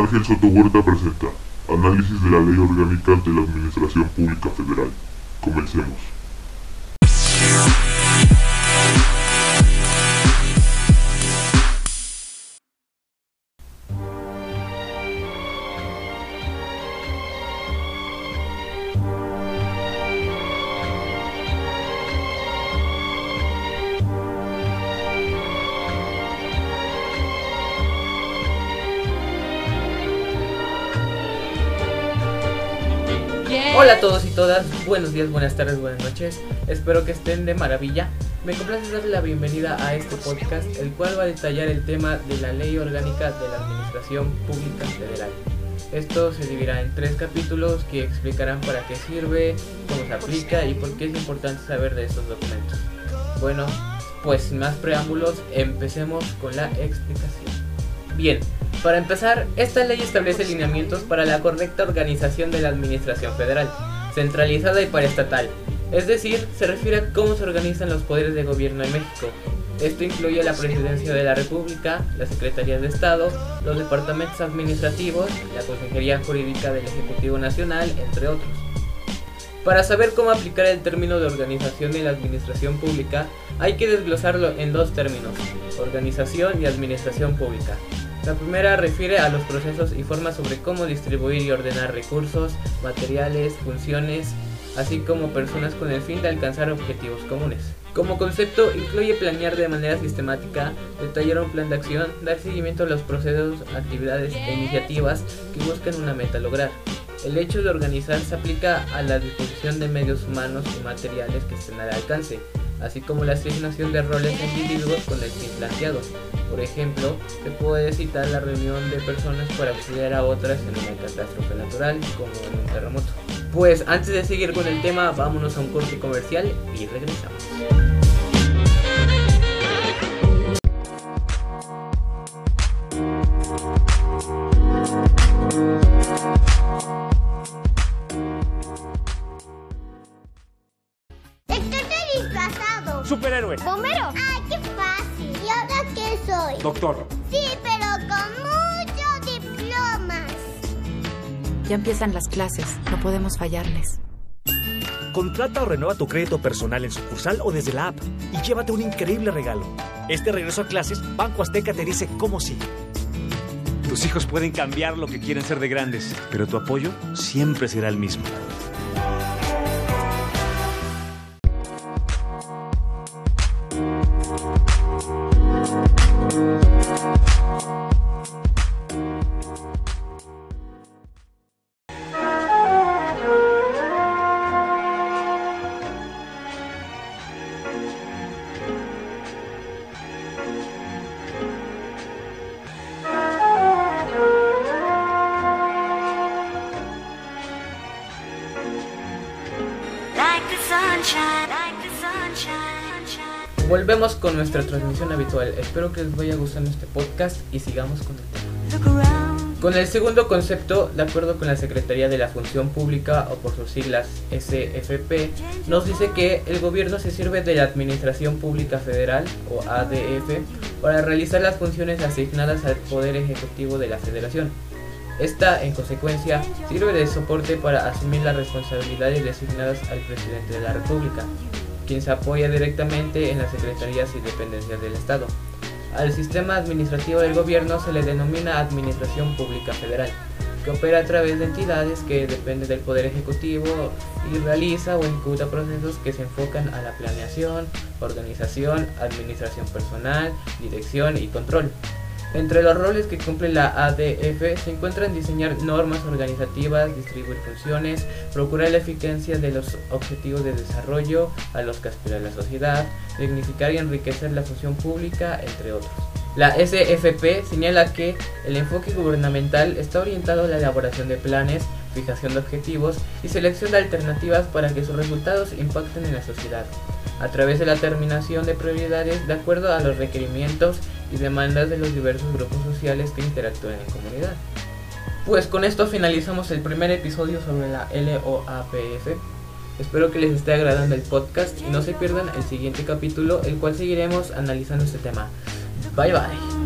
Ángel Soto Huerta presenta Análisis de la Ley Orgánica de la Administración Pública Federal. Comencemos. Hola a todos y todas, buenos días, buenas tardes, buenas noches. Espero que estén de maravilla. Me complace darle la bienvenida a este podcast, el cual va a detallar el tema de la Ley Orgánica de la Administración Pública Federal. Esto se dividirá en tres capítulos que explicarán para qué sirve, cómo se aplica y por qué es importante saber de estos documentos. Bueno, pues sin más preámbulos, empecemos con la explicación. Bien, para empezar, esta ley establece lineamientos para la correcta organización de la Administración Federal, centralizada y paraestatal. Es decir, se refiere a cómo se organizan los poderes de gobierno en México. Esto incluye la Presidencia de la República, la Secretaría de Estado, los departamentos administrativos, la Consejería Jurídica del Ejecutivo Nacional, entre otros. Para saber cómo aplicar el término de organización en la administración pública, hay que desglosarlo en dos términos, organización y administración pública. La primera refiere a los procesos y formas sobre cómo distribuir y ordenar recursos, materiales, funciones, así como personas con el fin de alcanzar objetivos comunes. Como concepto, incluye planear de manera sistemática, detallar un plan de acción, dar seguimiento a los procesos, actividades e iniciativas que buscan una meta lograr. El hecho de organizar se aplica a la disposición de medios humanos y materiales que estén al alcance, así como la asignación de roles a individuos con el fin planteado. Por ejemplo, se puede citar la reunión de personas para auxiliar a otras en una catástrofe natural, como en un terremoto. Pues antes de seguir con el tema, vámonos a un corte comercial y regresamos. Superhéroe. ¿Bombero? ¡Ay, qué fácil! ¿Y ahora qué soy? Doctor. Sí, pero con muchos diplomas. Ya empiezan las clases, no podemos fallarles. Contrata o renueva tu crédito personal en sucursal o desde la app y llévate un increíble regalo. Este regreso a clases, Banco Azteca te dice cómo sí. Tus hijos pueden cambiar lo que quieren ser de grandes, pero tu apoyo siempre será el mismo. Volvemos con nuestra transmisión habitual. Espero que les vaya gustando este podcast y sigamos con el tema. Con el segundo concepto, de acuerdo con la Secretaría de la Función Pública o por sus siglas SFP, nos dice que el gobierno se sirve de la Administración Pública Federal o ADF para realizar las funciones asignadas al Poder Ejecutivo de la Federación. Esta, en consecuencia, sirve de soporte para asumir las responsabilidades designadas al presidente de la República, quien se apoya directamente en las secretarías y dependencias del Estado. Al sistema administrativo del gobierno se le denomina Administración Pública Federal, que opera a través de entidades que dependen del Poder Ejecutivo y realiza o ejecuta procesos que se enfocan a la planeación, organización, administración personal, dirección y control. Entre los roles que cumple la ADF se encuentran diseñar normas organizativas, distribuir funciones, procurar la eficacia de los objetivos de desarrollo a los que aspira la sociedad, dignificar y enriquecer la función pública, entre otros. La SFP señala que el enfoque gubernamental está orientado a la elaboración de planes, fijación de objetivos y selección de alternativas para que sus resultados impacten en la sociedad, a través de la terminación de prioridades de acuerdo a los requerimientos y demandas de los diversos grupos sociales que interactúan en comunidad. Pues con esto finalizamos el primer episodio sobre la LOAPF. Espero que les esté agradando el podcast y no se pierdan el siguiente capítulo, el cual seguiremos analizando este tema. Bye bye.